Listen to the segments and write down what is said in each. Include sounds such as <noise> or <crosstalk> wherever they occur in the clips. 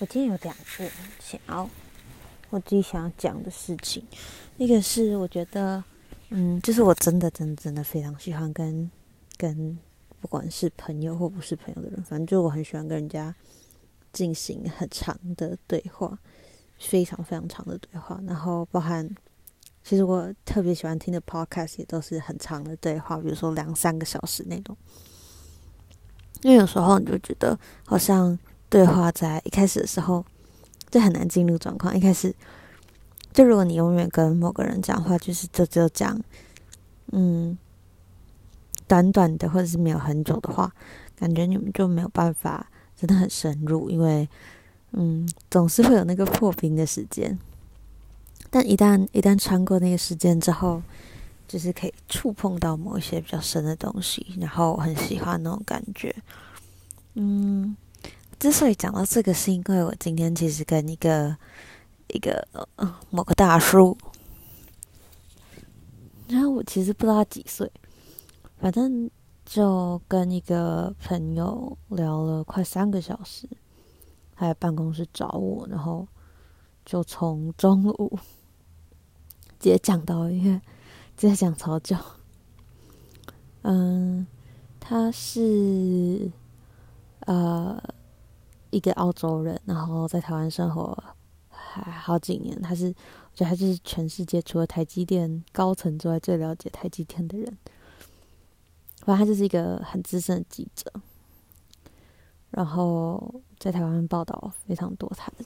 我今天有两个想要我自己想要讲的事情，一个是我觉得，嗯，就是我真的真的真的非常喜欢跟跟不管是朋友或不是朋友的人，反正就我很喜欢跟人家进行很长的对话，非常非常长的对话，然后包含。其实我特别喜欢听的 podcast 也都是很长的对话，比如说两三个小时那种。因为有时候你就觉得好像对话在一开始的时候就很难进入状况。一开始就如果你永远跟某个人讲话，就是就只有讲嗯短短的或者是没有很久的话，感觉你们就没有办法真的很深入，因为嗯总是会有那个破冰的时间。但一旦一旦穿过那个时间之后，就是可以触碰到某一些比较深的东西，然后很喜欢那种感觉。嗯，之所以讲到这个，是因为我今天其实跟一个一个呃某个大叔，然后我其实不知道他几岁，反正就跟一个朋友聊了快三个小时，他在办公室找我，然后就从中午。直接讲到，因为直接讲超久。嗯，他是呃一个澳洲人，然后在台湾生活还好几年。他是，我觉得他就是全世界除了台积电高层之外最了解台积电的人。反正他就是一个很资深的记者，然后在台湾报道非常多他的。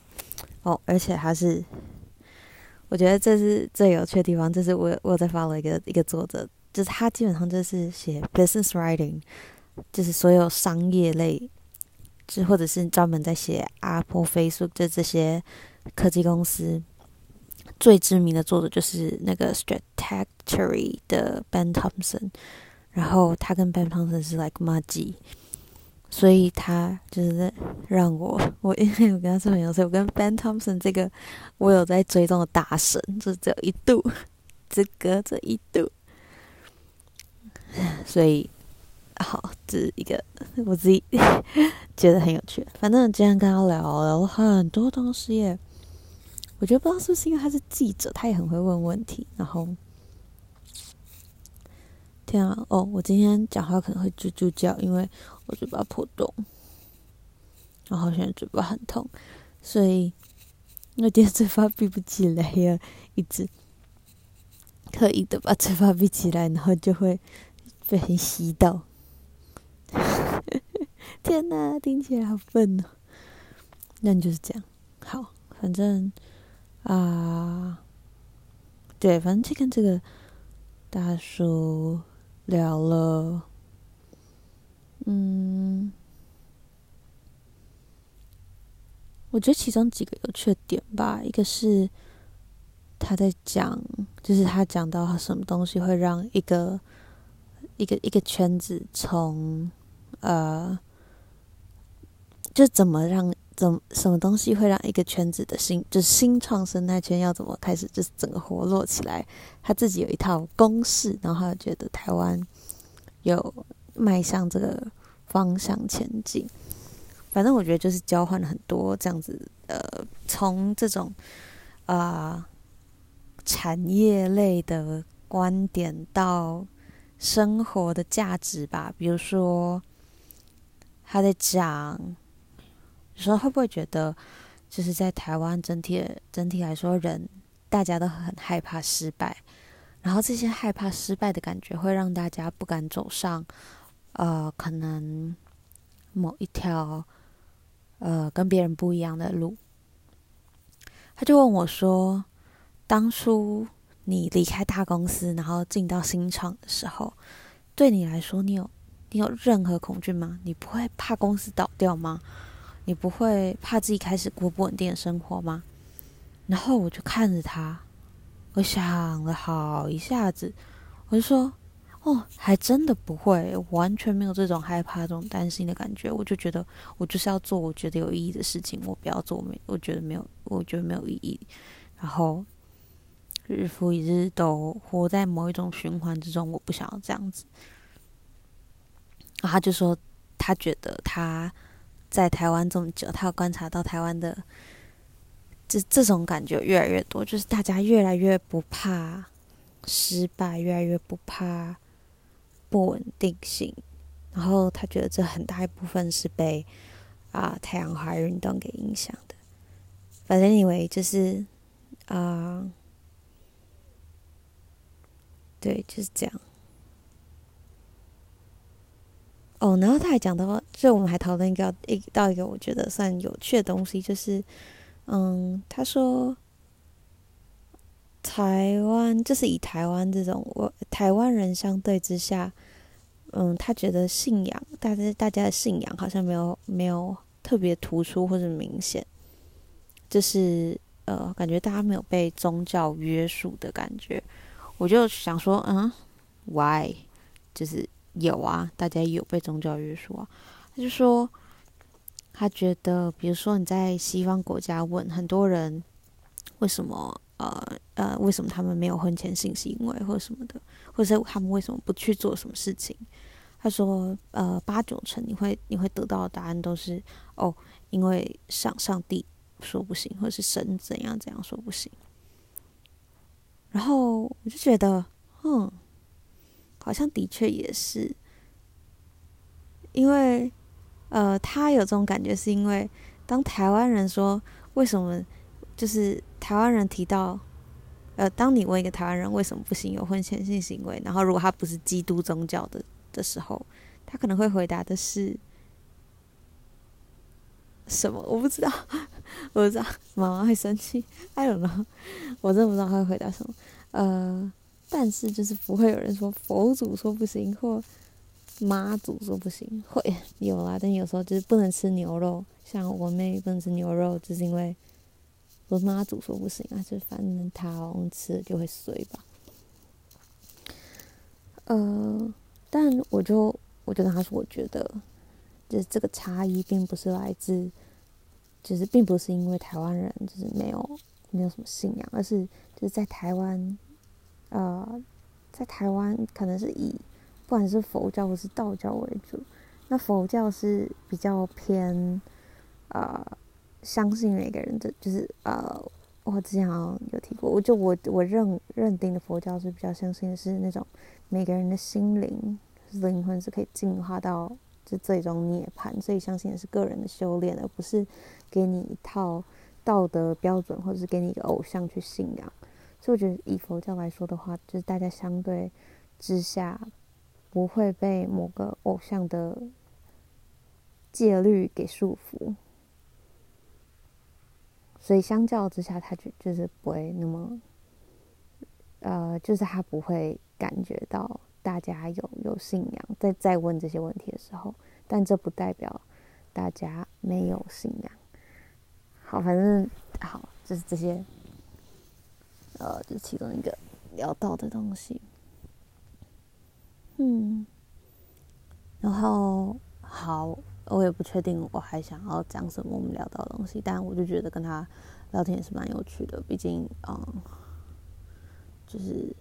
哦，而且他是。我觉得这是最有趣的地方，就是我我在 follow 一个一个作者，就是他基本上就是写 business writing，就是所有商业类，就或者是专门在写 Apple、Facebook 就这些科技公司最知名的作者，就是那个 Stratechery 的 Ben Thompson，然后他跟 Ben Thompson 是 like 麻吉。所以他就是让我，我因为我跟他是朋友，所以我跟 Ben Thompson 这个我有在追踪的大神，就只有一度，只隔着一度，<sighs> 所以好，这是一个 <laughs> 我自己 <laughs> 觉得很有趣。反正今天跟他聊聊了很多东西耶，我觉得不知道是不是因为他是记者，他也很会问问题，然后。天啊！哦，我今天讲话可能会啾啾叫，因为我嘴巴破洞，然后现在嘴巴很痛，所以我今天嘴巴闭不起来呀，一直刻意的把嘴巴闭起来，然后就会被人吸到。<laughs> 天哪，听起来好笨哦！那你就是这样。好，反正啊、对，反正就跟这个大叔。聊了，嗯，我觉得其中几个有缺点吧。一个是他在讲，就是他讲到什么东西会让一个一个一个圈子从呃，就怎么让怎么什么东西会让一个圈子的新就是新创生态圈要怎么开始就是整个活络起来？他自己有一套公式，然后他觉得台湾有迈向这个方向前进。反正我觉得就是交换了很多这样子，呃，从这种啊、产业类的观点到生活的价值吧。比如说他在讲。有时候会不会觉得，就是在台湾整体整体来说，人大家都很害怕失败，然后这些害怕失败的感觉会让大家不敢走上，呃，可能某一条呃跟别人不一样的路。他就问我说：“当初你离开大公司，然后进到新厂的时候，对你来说，你有你有任何恐惧吗？你不会怕公司倒掉吗？”你不会怕自己开始过不稳定的生活吗？然后我就看着他，我想了好一下子，我就说：“哦，还真的不会，完全没有这种害怕、这种担心的感觉。我就觉得我就是要做我觉得有意义的事情，我不要做没我觉得没有我觉得没有意义。然后日复一日都活在某一种循环之中，我不想要这样子。”然后他就说：“他觉得他。”在台湾这么久，他有观察到台湾的这这种感觉越来越多，就是大家越来越不怕失败，越来越不怕不稳定性。然后他觉得这很大一部分是被啊、太阳花运动给影响的。反正以为就是啊、对，就是这样。哦，然后他还讲到，就我们还讨论一个一到一个我觉得算有趣的东西，就是嗯，他说台湾就是以台湾这种我台湾人相对之下。嗯，他觉得信仰，大家大家的信仰好像没有没有特别突出或者明显，就是呃，感觉大家没有被宗教约束的感觉。我就想说，嗯，why？就是有啊，大家有被宗教约束啊。他就说，他觉得，比如说你在西方国家问很多人，为什么呃呃，为什么他们没有婚前性行为或什么的？或者他们为什么不去做什么事情？他说：“呃，八九成你会你会得到的答案都是哦，因为上上帝说不行，或者是神怎样怎样说不行。”然后我就觉得，嗯，好像的确也是，因为呃，他有这种感觉，是因为当台湾人说为什么，就是台湾人提到。呃，当你问一个台湾人为什么不行有婚前性行为，然后如果他不是基督宗教的的时候，他可能会回答的是什么？我不知道，我不知道，妈妈会生气。I don't know，我真的不知道他会回答什么。呃，但是就是不会有人说佛祖说不行，或妈祖说不行，会 <laughs> 有啦。但有时候就是不能吃牛肉，像我妹不能吃牛肉，就是因为。我妈祖说不行啊，就反正她吃就会衰吧。呃，但我就我就跟他说，我觉得就是这个差异并不是来自，就是并不是因为台湾人就是没有没有什么信仰，而是就是在台湾，呃，在台湾可能是以不管是佛教或是道教为主，那佛教是比较偏。呃相信每个人的，就是呃，我之前好像有提过，我就我我认认定的佛教是比较相信是那种每个人的心灵灵魂是可以进化到就最终涅槃，所以相信的是个人的修炼，而不是给你一套道德标准，或者是给你一个偶像去信仰。所以我觉得以佛教来说的话，就是大家相对之下不会被某个偶像的戒律给束缚。所以相较之下，他就就是不会那么，呃，就是他不会感觉到大家有有信仰，在在问这些问题的时候，但这不代表大家没有信仰。好，反正好，就是这些，呃，就其中一个聊到的东西。嗯，然后好。我也不确定我还想要讲什么我们聊到的东西，但我就觉得跟他聊天也是蛮有趣的。毕竟，嗯，就是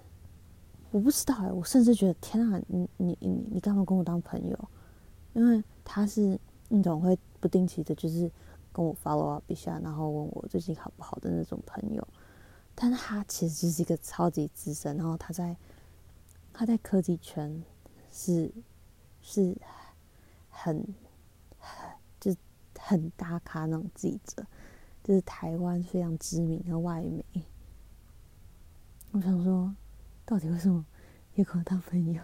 我不知道哎，我甚至觉得天啊，你你你你干嘛跟我当朋友？因为他是那种会不定期的，就是跟我 follow up 一下，然后问我最近好不好的那种朋友。但他其实就是一个超级资深，然后他在他在科技圈是是很。就很大咖那种记者，就是台湾非常知名的外媒。我想说，到底为什么也跟我当朋友？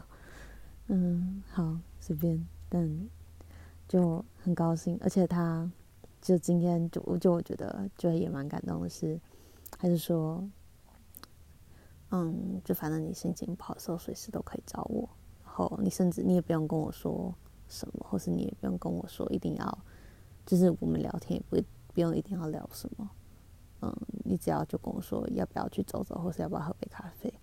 嗯，好，随便，但就很高兴。而且他，就今天就就我觉得就也蛮感动的是，还是说，嗯，就反正你心情不好的时候，随时都可以找我。然后你甚至你也不用跟我说什么，或是你也不用跟我说一定要。就是我们聊天也不不用一定要聊什么，嗯，你只要就跟我说要不要去走走，或是要不要喝杯咖啡，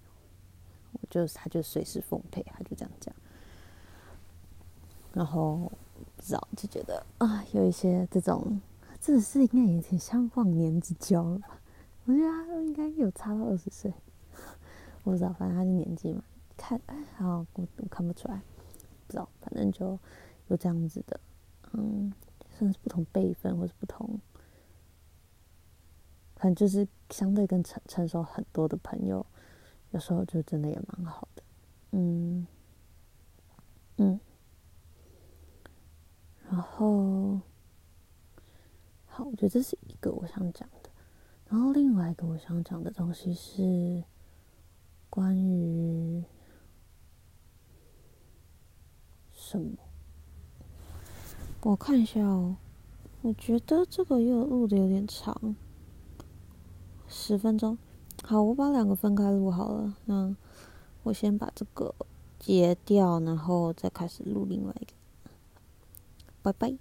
我就他就随时奉陪，他就这样讲。然后不知道就觉得啊，有一些这种，真的是应该有点像忘年之交了？我觉得他应该有差到二十岁，<laughs> 我不知道，反正他的年纪嘛，看，好，我我看不出来，不知道，反正就有这样子的，嗯。算是不同辈分或者不同，反正就是相对更成成熟很多的朋友，有时候就真的也蛮好的，嗯嗯，然后好，我觉得这是一个我想讲，然后另外一个我想讲的东西是关于什么？我看一下哦，我觉得这个又录的有点长，十分钟。好，我把两个分开录好了。那我先把这个截掉，然后再开始录另外一个。拜拜。